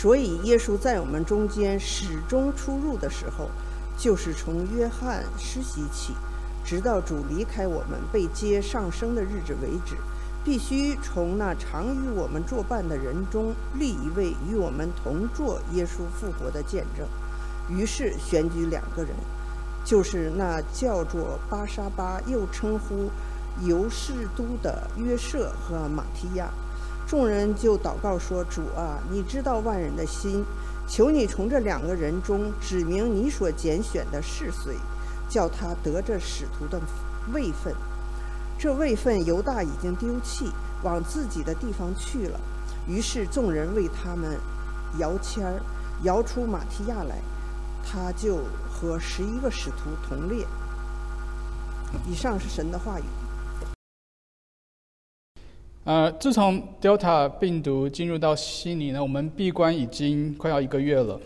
所以耶稣在我们中间始终出入的时候，就是从约翰施洗起，直到主离开我们被接上升的日子为止，必须从那常与我们作伴的人中立一位与我们同坐耶稣复活的见证。于是选举两个人，就是那叫做巴沙巴，又称呼犹士都的约瑟和马提亚。众人就祷告说：“主啊，你知道万人的心，求你从这两个人中指明你所拣选的是谁，叫他得这使徒的位分。这位分犹大已经丢弃，往自己的地方去了。于是众人为他们摇签儿，摇出马提亚来，他就和十一个使徒同列。以上是神的话语。”呃，自从 Delta 病毒进入到悉尼呢，我们闭关已经快要一个月了。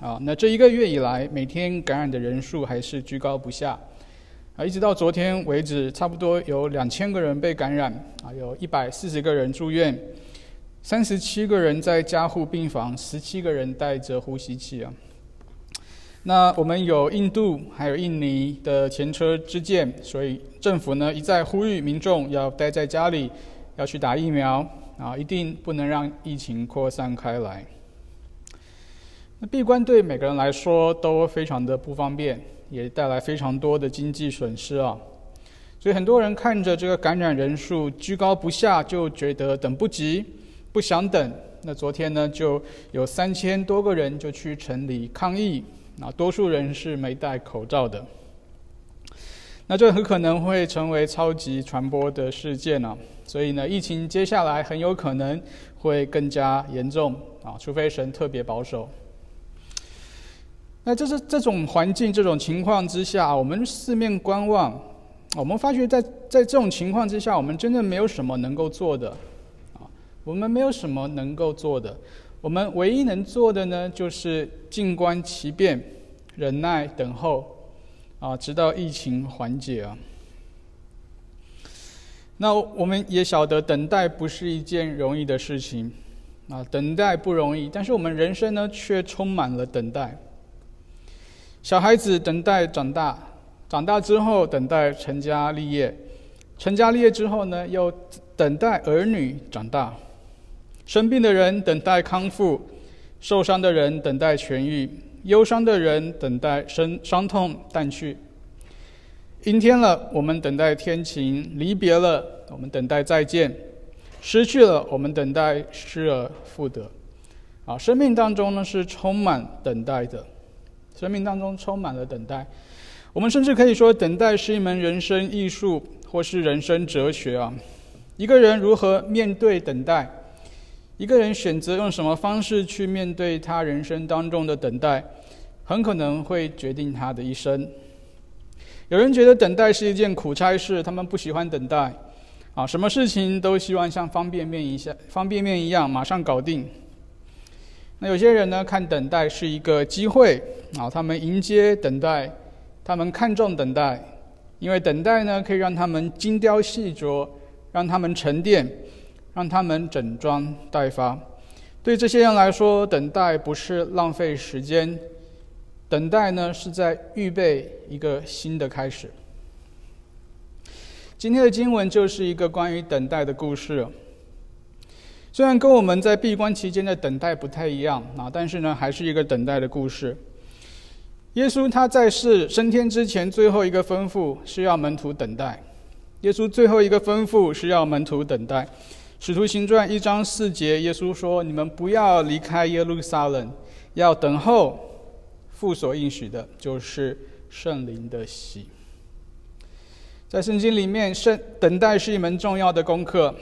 啊，那这一个月以来，每天感染的人数还是居高不下。啊，一直到昨天为止，差不多有两千个人被感染，啊，有一百四十个人住院，三十七个人在加护病房，十七个人带着呼吸器啊。那我们有印度还有印尼的前车之鉴，所以政府呢一再呼吁民众要待在家里。要去打疫苗啊，一定不能让疫情扩散开来。那闭关对每个人来说都非常的不方便，也带来非常多的经济损失啊。所以很多人看着这个感染人数居高不下，就觉得等不及，不想等。那昨天呢，就有三千多个人就去城里抗议，啊，多数人是没戴口罩的。那这很可能会成为超级传播的事件呢。所以呢，疫情接下来很有可能会更加严重啊，除非神特别保守。那这是这种环境、这种情况之下，我们四面观望，我们发觉在在这种情况之下，我们真的没有什么能够做的啊，我们没有什么能够做的，我们唯一能做的呢，就是静观其变，忍耐等候啊，直到疫情缓解啊。那我们也晓得，等待不是一件容易的事情，啊，等待不容易。但是我们人生呢，却充满了等待。小孩子等待长大，长大之后等待成家立业，成家立业之后呢，又等待儿女长大。生病的人等待康复，受伤的人等待痊愈，忧伤的人等待生伤痛淡去。阴天了，我们等待天晴；离别了，我们等待再见；失去了，我们等待失而复得。啊，生命当中呢是充满等待的，生命当中充满了等待。我们甚至可以说，等待是一门人生艺术，或是人生哲学啊。一个人如何面对等待，一个人选择用什么方式去面对他人生当中的等待，很可能会决定他的一生。有人觉得等待是一件苦差事，他们不喜欢等待，啊，什么事情都希望像方便面一下方便面一样马上搞定。那有些人呢，看等待是一个机会，啊，他们迎接等待，他们看重等待，因为等待呢可以让他们精雕细琢，让他们沉淀，让他们整装待发。对这些人来说，等待不是浪费时间。等待呢，是在预备一个新的开始。今天的经文就是一个关于等待的故事。虽然跟我们在闭关期间的等待不太一样啊，但是呢，还是一个等待的故事。耶稣他在世升天之前，最后一个吩咐是要门徒等待。耶稣最后一个吩咐是要门徒等待。使徒行传一章四节，耶稣说：“你们不要离开耶路撒冷，要等候。”父所应许的，就是圣灵的喜。在圣经里面，圣等待是一门重要的功课。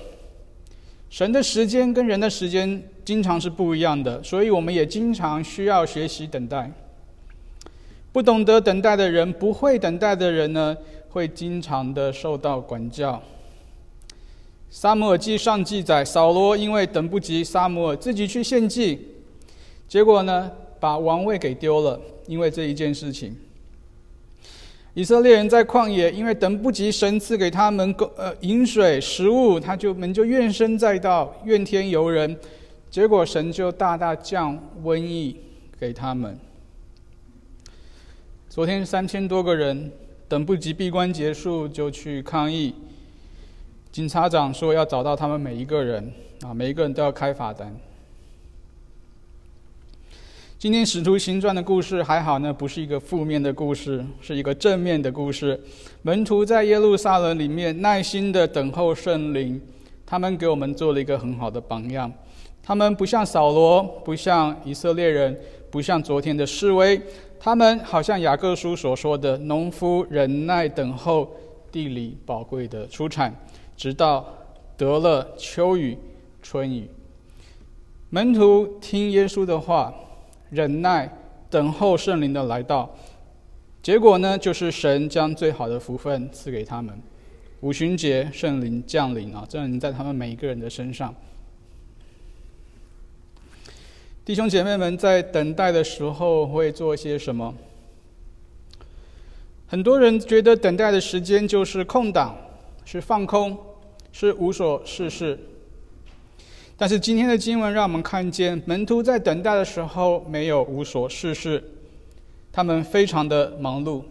神的时间跟人的时间经常是不一样的，所以我们也经常需要学习等待。不懂得等待的人，不会等待的人呢，会经常的受到管教。撒母耳记上记载，扫罗因为等不及撒母耳，自己去献祭，结果呢？把王位给丢了，因为这一件事情。以色列人在旷野，因为等不及神赐给他们呃饮水食物，他就们就怨声载道，怨天尤人，结果神就大大降瘟疫给他们。昨天三千多个人等不及闭关结束就去抗议，警察长说要找到他们每一个人啊，每一个人都要开罚单。今天使徒行传的故事还好呢，不是一个负面的故事，是一个正面的故事。门徒在耶路撒冷里面耐心的等候圣灵，他们给我们做了一个很好的榜样。他们不像扫罗，不像以色列人，不像昨天的示威，他们好像雅各书所说的农夫忍耐等候地里宝贵的出产，直到得了秋雨春雨。门徒听耶稣的话。忍耐等候圣灵的来到，结果呢，就是神将最好的福分赐给他们。五旬节圣灵降临啊，降临在他们每一个人的身上。弟兄姐妹们在等待的时候会做些什么？很多人觉得等待的时间就是空档，是放空，是无所事事。但是今天的经文让我们看见，门徒在等待的时候没有无所事事，他们非常的忙碌，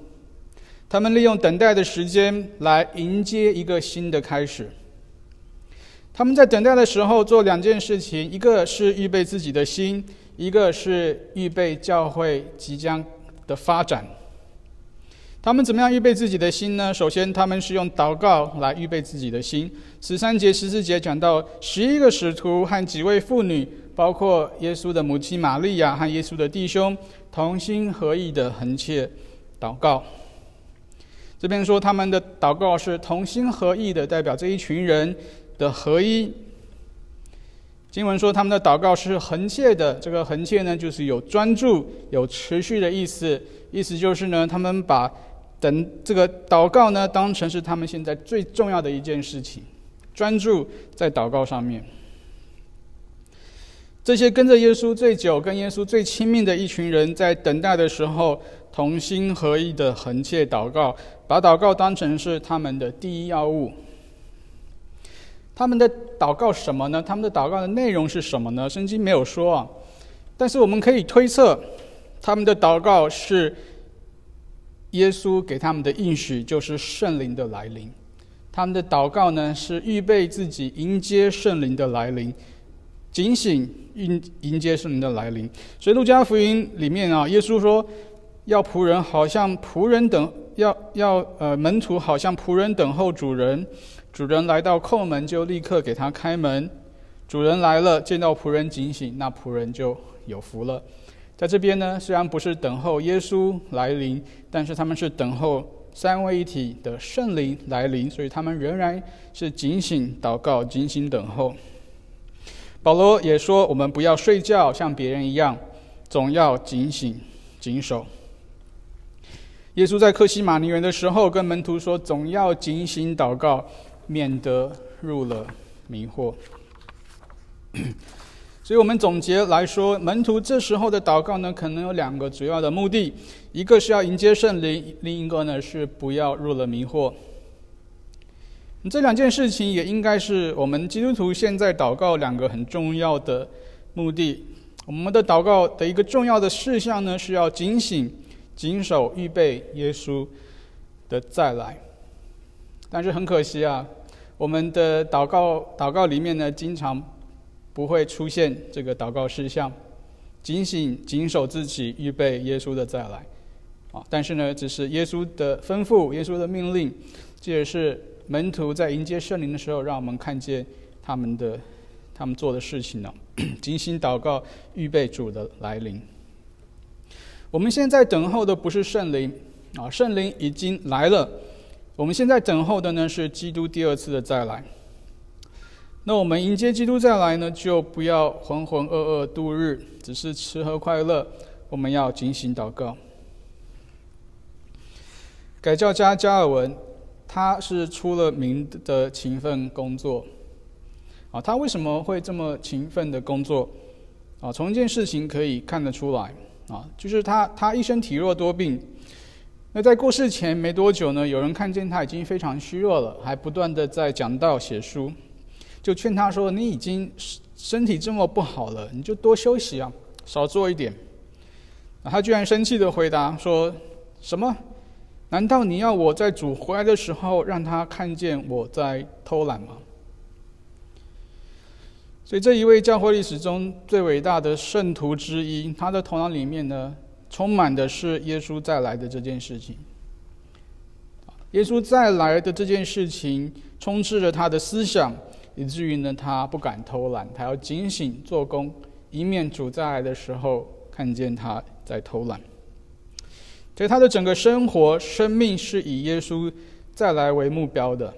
他们利用等待的时间来迎接一个新的开始。他们在等待的时候做两件事情，一个是预备自己的心，一个是预备教会即将的发展。他们怎么样预备自己的心呢？首先，他们是用祷告来预备自己的心。十三节、十四节讲到十一个使徒和几位妇女，包括耶稣的母亲玛利亚和耶稣的弟兄，同心合意的横切祷告。这边说他们的祷告是同心合意的，代表这一群人的合一。经文说他们的祷告是横切的，这个横切呢，就是有专注、有持续的意思。意思就是呢，他们把等这个祷告呢，当成是他们现在最重要的一件事情，专注在祷告上面。这些跟着耶稣最久、跟耶稣最亲密的一群人，在等待的时候，同心合意的横切祷告，把祷告当成是他们的第一要务。他们的祷告什么呢？他们的祷告的内容是什么呢？圣经没有说啊，但是我们可以推测，他们的祷告是。耶稣给他们的应许就是圣灵的来临，他们的祷告呢是预备自己迎接圣灵的来临，警醒迎迎接圣灵的来临。所以路加福音里面啊，耶稣说要仆人好像仆人等要要呃门徒好像仆人等候主人，主人来到叩门就立刻给他开门，主人来了见到仆人警醒，那仆人就有福了。在这边呢，虽然不是等候耶稣来临，但是他们是等候三位一体的圣灵来临，所以他们仍然是警醒祷告、警醒等候。保罗也说：“我们不要睡觉，像别人一样，总要警醒、谨守。”耶稣在克西马尼园的时候，跟门徒说：“总要警醒祷告，免得入了迷惑。”所以我们总结来说，门徒这时候的祷告呢，可能有两个主要的目的：一个是要迎接圣灵，另一个呢是不要入了迷惑。这两件事情也应该是我们基督徒现在祷告两个很重要的目的。我们的祷告的一个重要的事项呢，是要警醒、谨守、预备耶稣的再来。但是很可惜啊，我们的祷告祷告里面呢，经常。不会出现这个祷告事项，警醒、谨守自己，预备耶稣的再来。啊，但是呢，只是耶稣的吩咐，耶稣的命令，这也是门徒在迎接圣灵的时候，让我们看见他们的他们做的事情呢。精心祷告，预备主的来临。我们现在等候的不是圣灵，啊，圣灵已经来了。我们现在等候的呢，是基督第二次的再来。那我们迎接基督再来呢，就不要浑浑噩噩度日，只是吃喝快乐。我们要警醒祷告。改教家加尔文，他是出了名的勤奋工作。啊，他为什么会这么勤奋的工作？啊，从一件事情可以看得出来。啊，就是他他一生体弱多病。那在过世前没多久呢，有人看见他已经非常虚弱了，还不断的在讲道写书。就劝他说：“你已经身体这么不好了，你就多休息啊，少做一点。”他居然生气的回答说：“什么？难道你要我在主回来的时候让他看见我在偷懒吗？”所以这一位教会历史中最伟大的圣徒之一，他的头脑里面呢，充满的是耶稣再来的这件事情。耶稣再来的这件事情充斥着他的思想。以至于呢，他不敢偷懒，他要警醒做工，以免主再来的时候看见他在偷懒。所以他的整个生活、生命是以耶稣再来为目标的。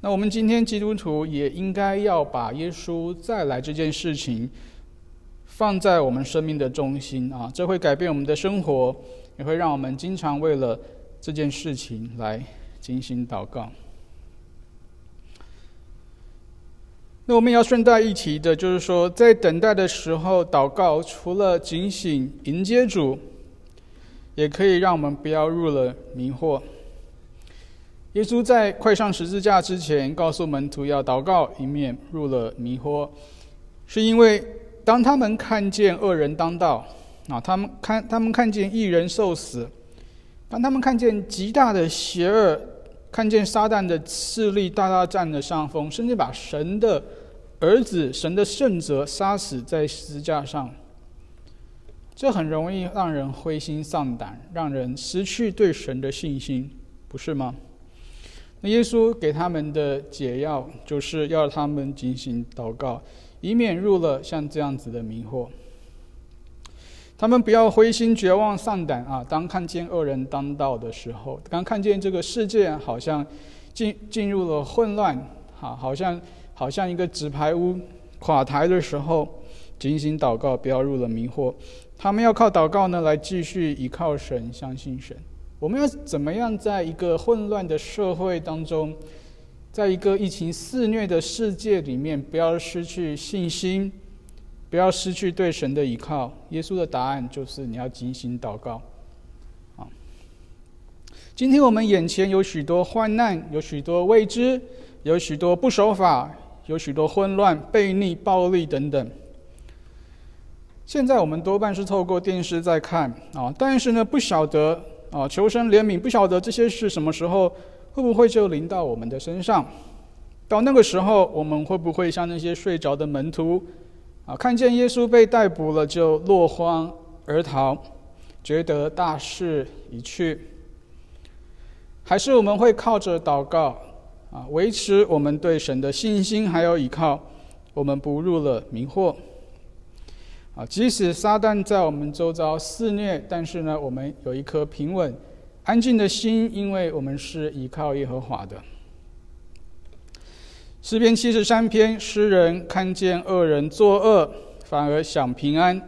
那我们今天基督徒也应该要把耶稣再来这件事情放在我们生命的中心啊，这会改变我们的生活，也会让我们经常为了这件事情来进行祷告。那我们要顺带一提的，就是说，在等待的时候祷告，除了警醒迎接主，也可以让我们不要入了迷惑。耶稣在快上十字架之前，告诉门徒要祷告，以免入了迷惑，是因为当他们看见恶人当道，啊，他们看他们看见异人受死，当他们看见极大的邪恶。看见撒旦的势力大大占了上风，甚至把神的儿子、神的圣者杀死在十字架上，这很容易让人灰心丧胆，让人失去对神的信心，不是吗？那耶稣给他们的解药，就是要他们进行祷告，以免入了像这样子的迷惑。他们不要灰心绝望丧胆啊！当看见恶人当道的时候，当看见这个世界好像进进入了混乱，啊，好像好像一个纸牌屋垮台的时候，警醒祷告，不要入了迷惑。他们要靠祷告呢，来继续依靠神，相信神。我们要怎么样在一个混乱的社会当中，在一个疫情肆虐的世界里面，不要失去信心？不要失去对神的依靠。耶稣的答案就是你要精心祷告。啊，今天我们眼前有许多患难，有许多未知，有许多不守法，有许多混乱、悖逆、暴力等等。现在我们多半是透过电视在看啊，但是呢，不晓得啊，求神怜悯，不晓得这些事什么时候会不会就临到我们的身上。到那个时候，我们会不会像那些睡着的门徒？啊，看见耶稣被逮捕了，就落荒而逃，觉得大势已去。还是我们会靠着祷告啊，维持我们对神的信心，还有依靠，我们不入了迷惑。啊，即使撒旦在我们周遭肆虐，但是呢，我们有一颗平稳、安静的心，因为我们是依靠耶和华的。诗篇七十三篇，诗人看见恶人作恶，反而享平安；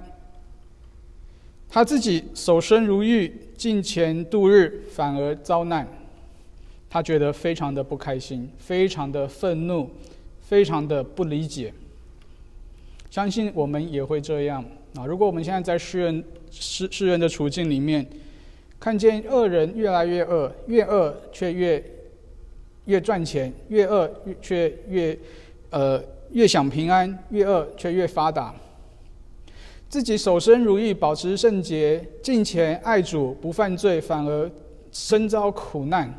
他自己守身如玉，进钱度日，反而遭难。他觉得非常的不开心，非常的愤怒，非常的不理解。相信我们也会这样啊！如果我们现在在诗人诗诗人的处境里面，看见恶人越来越恶，越恶却越……越赚钱越恶，却越呃越想平安；越恶却越发达。自己守身如玉，保持圣洁，敬虔爱主，不犯罪，反而身遭苦难。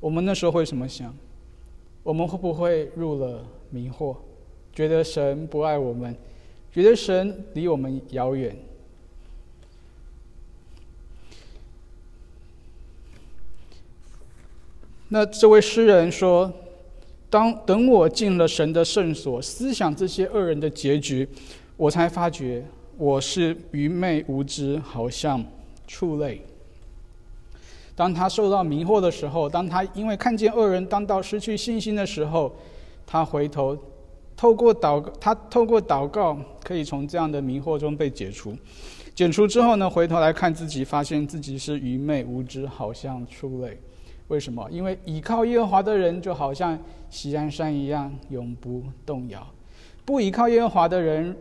我们那时候会怎么想？我们会不会入了迷惑？觉得神不爱我们，觉得神离我们遥远？那这位诗人说：“当等我进了神的圣所，思想这些恶人的结局，我才发觉我是愚昧无知，好像畜类。”当他受到迷惑的时候，当他因为看见恶人当道失去信心的时候，他回头透过祷，他透过祷告可以从这样的迷惑中被解除。解除之后呢，回头来看自己，发现自己是愚昧无知，好像畜类。为什么？因为倚靠耶和华的人就好像锡安山一样，永不动摇；不依靠耶和华的人，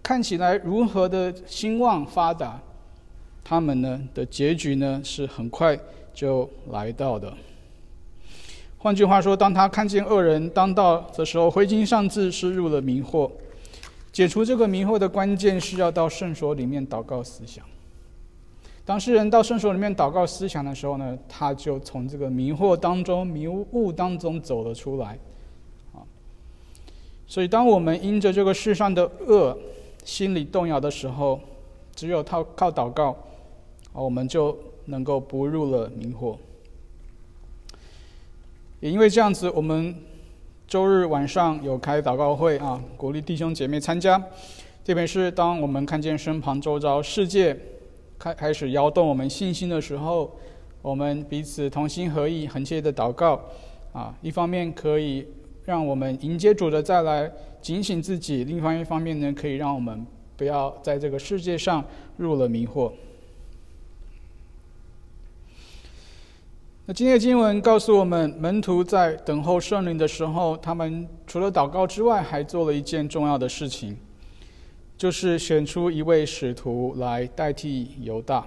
看起来如何的兴旺发达，他们呢的结局呢是很快就来到的。换句话说，当他看见恶人当道的时候，灰金上自是入了迷惑。解除这个迷惑的关键是要到圣所里面祷告思想。当诗人到圣所里面祷告思想的时候呢，他就从这个迷惑当中、迷雾当中走了出来。啊，所以当我们因着这个世上的恶心里动摇的时候，只有靠靠祷告，啊，我们就能够不入了迷惑。也因为这样子，我们。周日晚上有开祷告会啊，鼓励弟兄姐妹参加。特别是当我们看见身旁周遭世界开开始摇动我们信心的时候，我们彼此同心合意、恒切的祷告啊，一方面可以让我们迎接主的再来，警醒自己；另外一方面呢，可以让我们不要在这个世界上入了迷惑。那今天的经文告诉我们，门徒在等候圣灵的时候，他们除了祷告之外，还做了一件重要的事情，就是选出一位使徒来代替犹大。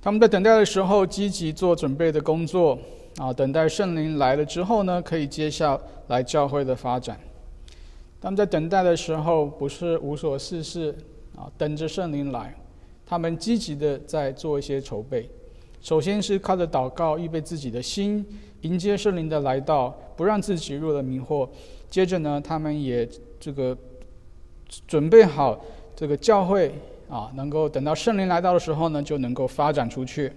他们在等待的时候，积极做准备的工作啊，等待圣灵来了之后呢，可以接下来教会的发展。他们在等待的时候，不是无所事事啊，等着圣灵来，他们积极的在做一些筹备。首先是靠着祷告预备自己的心，迎接圣灵的来到，不让自己入了迷惑。接着呢，他们也这个准备好这个教会啊，能够等到圣灵来到的时候呢，就能够发展出去。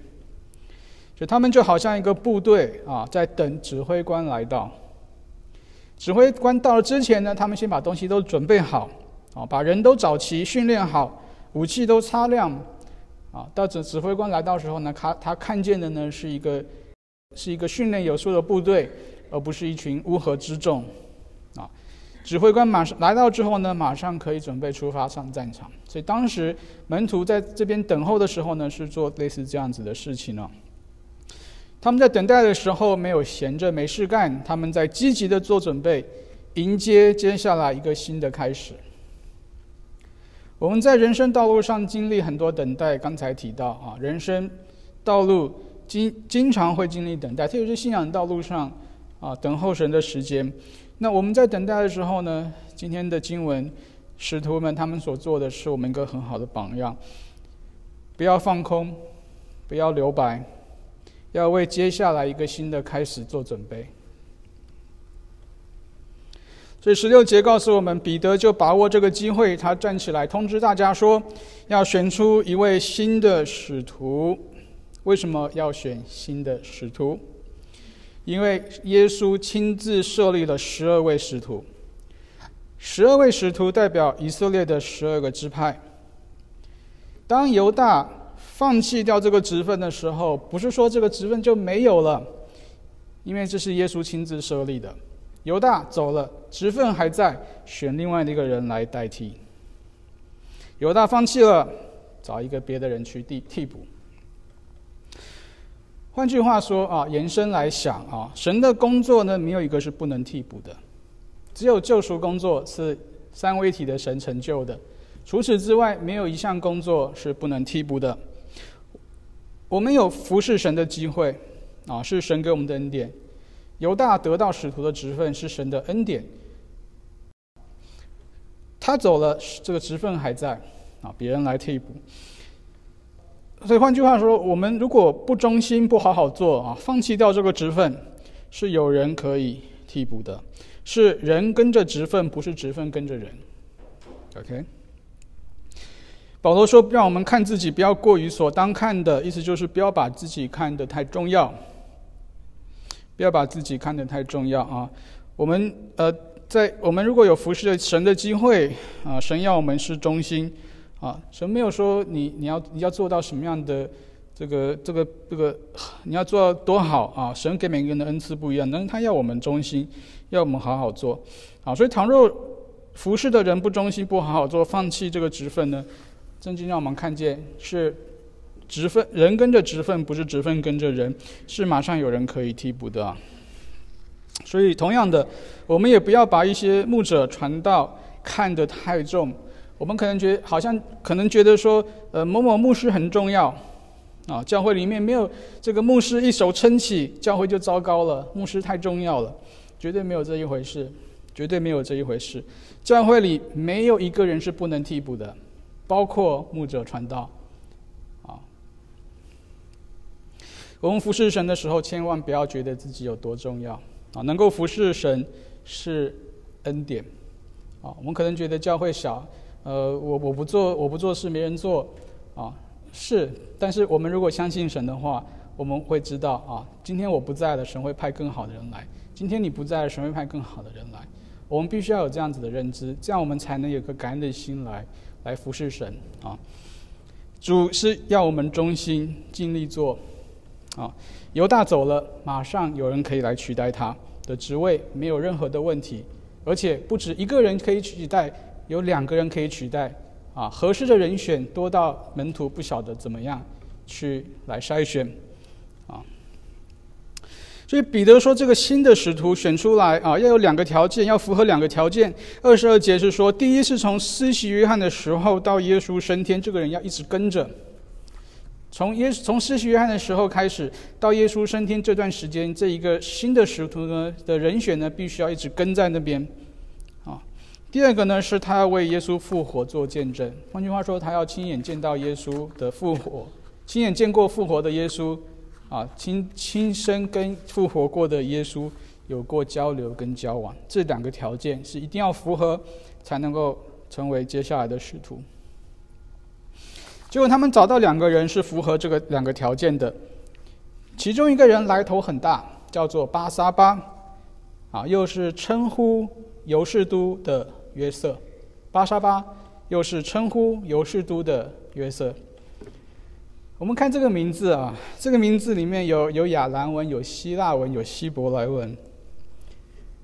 就他们就好像一个部队啊，在等指挥官来到。指挥官到了之前呢，他们先把东西都准备好啊，把人都找齐、训练好，武器都擦亮。啊，到指指挥官来到时候呢，他他看见的呢是一个是一个训练有素的部队，而不是一群乌合之众。啊，指挥官马上来到之后呢，马上可以准备出发上战场。所以当时门徒在这边等候的时候呢，是做类似这样子的事情呢。他们在等待的时候没有闲着没事干，他们在积极的做准备，迎接接下来一个新的开始。我们在人生道路上经历很多等待，刚才提到啊，人生道路经经常会经历等待，特别是信仰道路上啊，等候神的时间。那我们在等待的时候呢，今天的经文，使徒们他们所做的是我们一个很好的榜样。不要放空，不要留白，要为接下来一个新的开始做准备。所以十六节告诉我们，彼得就把握这个机会，他站起来通知大家说，要选出一位新的使徒。为什么要选新的使徒？因为耶稣亲自设立了十二位使徒，十二位使徒代表以色列的十二个支派。当犹大放弃掉这个职分的时候，不是说这个职分就没有了，因为这是耶稣亲自设立的。犹大走了，职分还在，选另外的一个人来代替。犹大放弃了，找一个别的人去替替补。换句话说啊，延伸来想啊，神的工作呢，没有一个是不能替补的，只有救赎工作是三位一体的神成就的，除此之外，没有一项工作是不能替补的。我们有服侍神的机会啊，是神给我们的恩典。犹大得到使徒的职分是神的恩典，他走了，这个职分还在啊，别人来替补。所以换句话说，我们如果不忠心、不好好做啊，放弃掉这个职分，是有人可以替补的，是人跟着职分，不是职分跟着人。OK，保罗说，让我们看自己不要过于所当看的，意思就是不要把自己看得太重要。不要把自己看得太重要啊！我们呃，在我们如果有服侍神的机会啊，神要我们是忠心啊，神没有说你你要你要做到什么样的这个这个这个，你要做到多好啊！神给每个人的恩赐不一样，但是他要我们忠心，要我们好好做啊！所以，倘若服侍的人不忠心，不好好做，放弃这个职分呢，真经让我们看见是。职分人跟着职分，不是职分跟着人，是马上有人可以替补的。所以，同样的，我们也不要把一些牧者传道看得太重。我们可能觉好像可能觉得说，呃，某某牧师很重要啊，教会里面没有这个牧师一手撑起，教会就糟糕了。牧师太重要了，绝对没有这一回事，绝对没有这一回事。教会里没有一个人是不能替补的，包括牧者传道。啊，我们服侍神的时候，千万不要觉得自己有多重要啊！能够服侍神是恩典啊！我们可能觉得教会小，呃，我我不做我不做事，没人做啊。是，但是我们如果相信神的话，我们会知道啊，今天我不在了，神会派更好的人来；今天你不在了，神会派更好的人来。我们必须要有这样子的认知，这样我们才能有个感恩的心来来服侍神啊。主是要我们忠心尽力做啊。犹大走了，马上有人可以来取代他的职位，没有任何的问题，而且不止一个人可以取代，有两个人可以取代。啊，合适的人选多到门徒不晓得怎么样去来筛选，啊，所以彼得说这个新的使徒选出来啊，要有两个条件，要符合两个条件。二十二节是说，第一是从施洗约翰的时候到耶稣升天，这个人要一直跟着；从耶从施洗约翰的时候开始到耶稣升天这段时间，这一个新的使徒呢的人选呢，必须要一直跟在那边。第二个呢，是他要为耶稣复活做见证。换句话说，他要亲眼见到耶稣的复活，亲眼见过复活的耶稣，啊，亲亲身跟复活过的耶稣有过交流跟交往。这两个条件是一定要符合，才能够成为接下来的使徒。结果他们找到两个人是符合这个两个条件的，其中一个人来头很大，叫做巴沙巴，啊，又是称呼尤士都的。约瑟，巴沙巴又是称呼尤士都的约瑟。我们看这个名字啊，这个名字里面有有亚兰文、有希腊文、有希伯来文，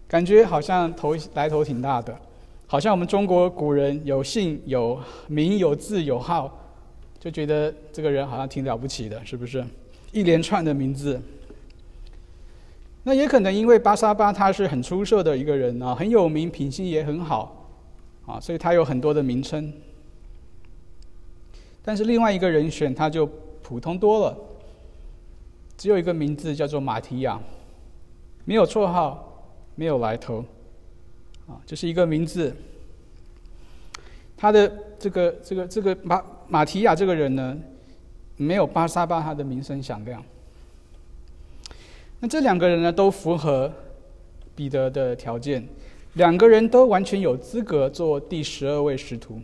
感觉好像头来头挺大的，好像我们中国古人有姓、有名、有字、有号，就觉得这个人好像挺了不起的，是不是？一连串的名字。那也可能因为巴沙巴他是很出色的一个人啊，很有名，品性也很好。啊，所以他有很多的名称，但是另外一个人选他就普通多了，只有一个名字叫做马提亚，没有绰号，没有来头，啊，就是一个名字。他的这个这个这个马马提亚这个人呢，没有巴沙巴他的名声响亮。那这两个人呢，都符合彼得的条件。两个人都完全有资格做第十二位使徒，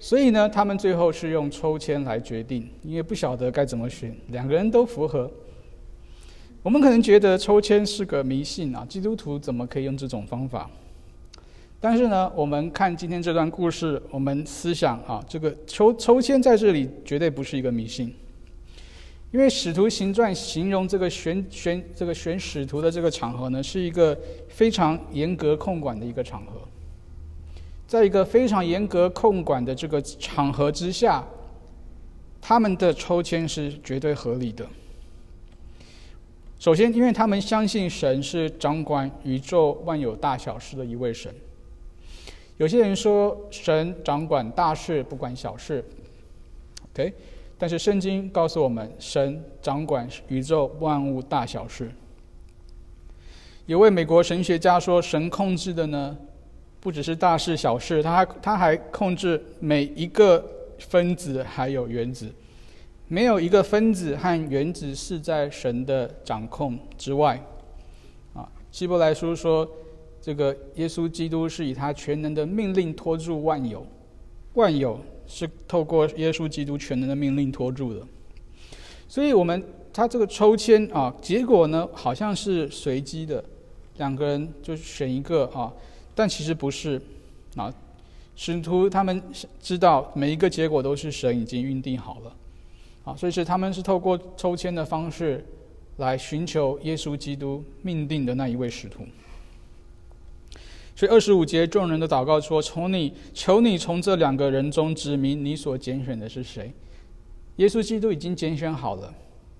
所以呢，他们最后是用抽签来决定，因为不晓得该怎么选，两个人都符合。我们可能觉得抽签是个迷信啊，基督徒怎么可以用这种方法？但是呢，我们看今天这段故事，我们思想啊，这个抽抽签在这里绝对不是一个迷信。因为使徒行传形容这个选选这个选使徒的这个场合呢，是一个非常严格控管的一个场合。在一个非常严格控管的这个场合之下，他们的抽签是绝对合理的。首先，因为他们相信神是掌管宇宙万有大小事的一位神。有些人说神掌管大事，不管小事。OK。但是圣经告诉我们，神掌管宇宙万物大小事。有位美国神学家说，神控制的呢，不只是大事小事，他他还控制每一个分子还有原子，没有一个分子和原子是在神的掌控之外。啊，希伯来书说，这个耶稣基督是以他全能的命令托住万有，万有。是透过耶稣基督全能的命令托住的，所以我们他这个抽签啊，结果呢好像是随机的，两个人就选一个啊，但其实不是啊，使徒他们知道每一个结果都是神已经预定好了。啊，所以是他们是透过抽签的方式来寻求耶稣基督命定的那一位使徒。所以二十五节，众人的祷告说：“从你求你从这两个人中指明你所拣选的是谁。”耶稣基督已经拣选好了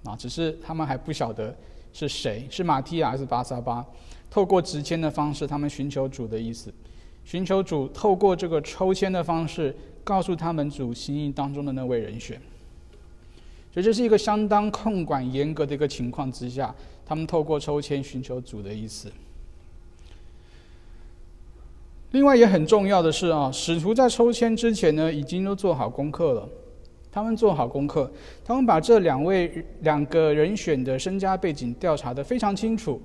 啊，只是他们还不晓得是谁，是马提亚还是巴萨巴。透过直签的方式，他们寻求主的意思，寻求主透过这个抽签的方式，告诉他们主心意当中的那位人选。所以这是一个相当控管严格的一个情况之下，他们透过抽签寻求主的意思。另外也很重要的是啊，使徒在抽签之前呢，已经都做好功课了。他们做好功课，他们把这两位两个人选的身家背景调查的非常清楚，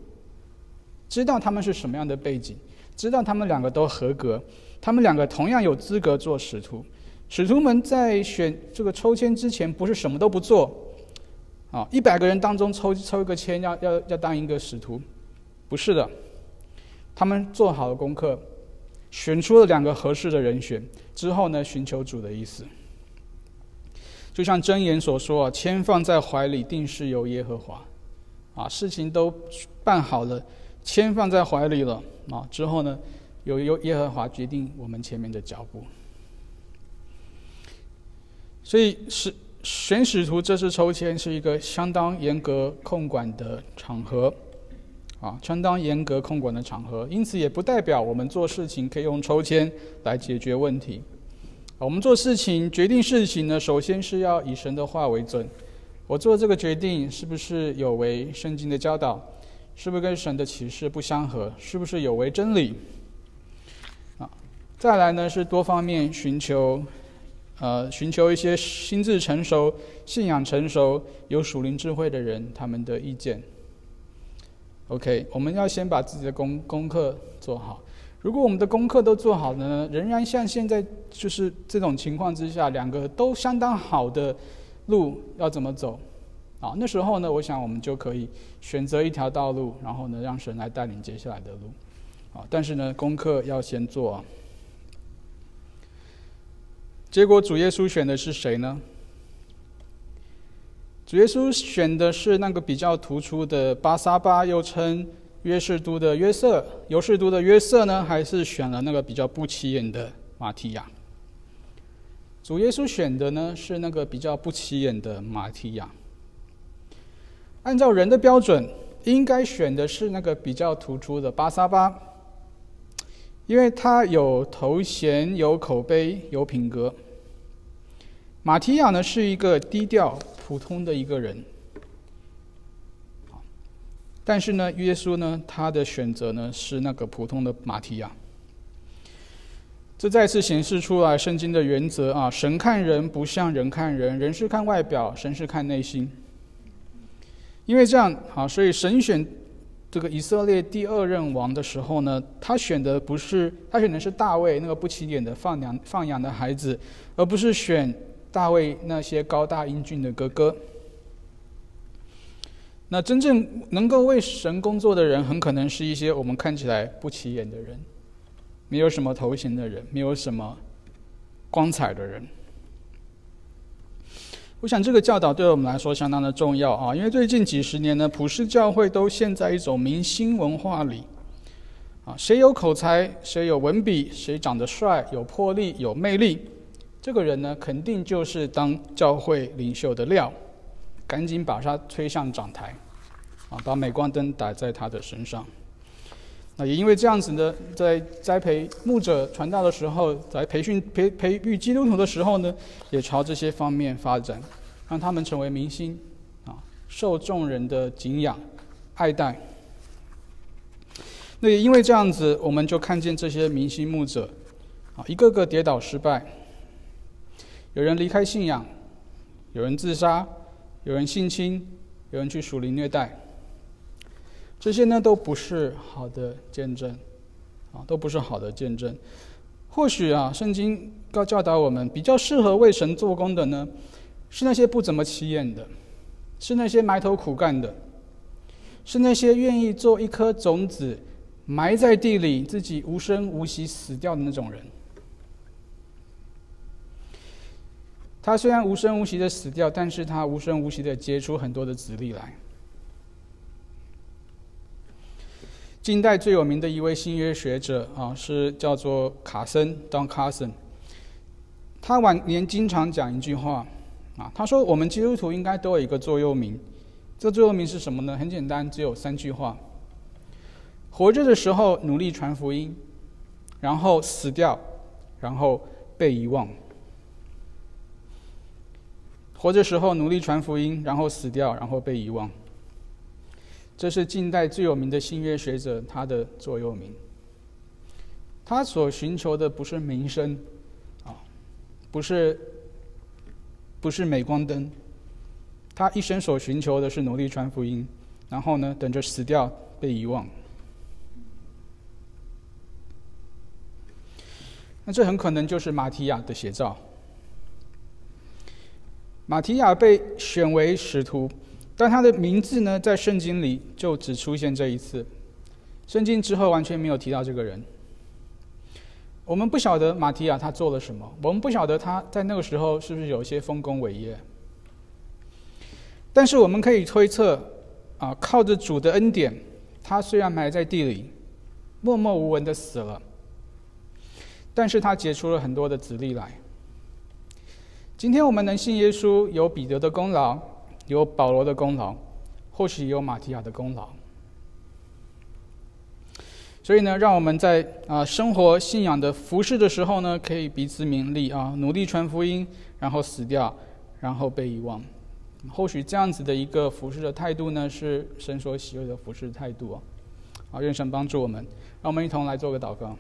知道他们是什么样的背景，知道他们两个都合格，他们两个同样有资格做使徒。使徒们在选这个抽签之前，不是什么都不做，啊，一百个人当中抽抽一个签，要要要当一个使徒，不是的，他们做好了功课，选出了两个合适的人选之后呢，寻求主的意思。就像箴言所说啊，签放在怀里，定是由耶和华。啊，事情都办好了，签放在怀里了啊。之后呢，由由耶和华决定我们前面的脚步。所以使选使徒这次抽签是一个相当严格控管的场合，啊，相当严格控管的场合。因此也不代表我们做事情可以用抽签来解决问题。我们做事情、决定事情呢，首先是要以神的话为准。我做这个决定是不是有违圣经的教导？是不是跟神的启示不相合？是不是有违真理？啊，再来呢是多方面寻求，呃，寻求一些心智成熟、信仰成熟、有属灵智慧的人他们的意见。OK，我们要先把自己的功功课做好。如果我们的功课都做好了呢，仍然像现在就是这种情况之下，两个都相当好的路要怎么走？啊，那时候呢，我想我们就可以选择一条道路，然后呢，让神来带领接下来的路。啊，但是呢，功课要先做。结果主耶稣选的是谁呢？主耶稣选的是那个比较突出的巴沙巴，又称。约士都的约瑟，尤士都的约瑟呢，还是选了那个比较不起眼的马提亚？主耶稣选的呢是那个比较不起眼的马提亚。按照人的标准，应该选的是那个比较突出的巴沙巴，因为他有头衔、有口碑、有品格。马提亚呢是一个低调、普通的一个人。但是呢，耶稣呢，他的选择呢是那个普通的马提亚。这再次显示出来圣经的原则啊，神看人不像人看人，人是看外表，神是看内心。因为这样啊，所以神选这个以色列第二任王的时候呢，他选的不是他选的是大卫那个不起眼的放羊放羊的孩子，而不是选大卫那些高大英俊的哥哥。那真正能够为神工作的人，很可能是一些我们看起来不起眼的人，没有什么头衔的人，没有什么光彩的人。我想这个教导对我们来说相当的重要啊，因为最近几十年呢，普世教会都陷在一种明星文化里，啊，谁有口才，谁有文笔，谁长得帅、有魄力、有魅力，这个人呢，肯定就是当教会领袖的料。赶紧把他推上讲台，啊，把镁光灯打在他的身上。那也因为这样子呢，在栽培牧者传道的时候，在培训培培育基督徒的时候呢，也朝这些方面发展，让他们成为明星，啊，受众人的敬仰、爱戴。那也因为这样子，我们就看见这些明星牧者，啊，一个个跌倒失败，有人离开信仰，有人自杀。有人性侵，有人去属灵虐待，这些呢都不是好的见证，啊，都不是好的见证。或许啊，圣经告教导我们，比较适合为神做工的呢，是那些不怎么起眼的，是那些埋头苦干的，是那些愿意做一颗种子，埋在地里，自己无声无息死掉的那种人。他虽然无声无息的死掉，但是他无声无息的结出很多的子粒来。近代最有名的一位新约学者啊，是叫做卡森 （Don Carson）。他晚年经常讲一句话啊，他说：“我们基督徒应该都有一个座右铭，这座右铭是什么呢？很简单，只有三句话：活着的时候努力传福音，然后死掉，然后被遗忘。”活着时候努力传福音，然后死掉，然后被遗忘。这是近代最有名的新约学者他的座右铭。他所寻求的不是名声，啊，不是，不是镁光灯。他一生所寻求的是努力传福音，然后呢，等着死掉被遗忘。那这很可能就是马提亚的写照。马提亚被选为使徒，但他的名字呢，在圣经里就只出现这一次，圣经之后完全没有提到这个人。我们不晓得马提亚他做了什么，我们不晓得他在那个时候是不是有一些丰功伟业。但是我们可以推测，啊，靠着主的恩典，他虽然埋在地里，默默无闻的死了，但是他结出了很多的子粒来。今天我们能信耶稣，有彼得的功劳，有保罗的功劳，或许有马提亚的功劳。所以呢，让我们在啊生活信仰的服饰的时候呢，可以彼此勉励啊，努力传福音，然后死掉，然后被遗忘。或许这样子的一个服饰的态度呢，是神所喜悦的服饰态度啊。啊，愿神帮助我们，让我们一同来做个祷告。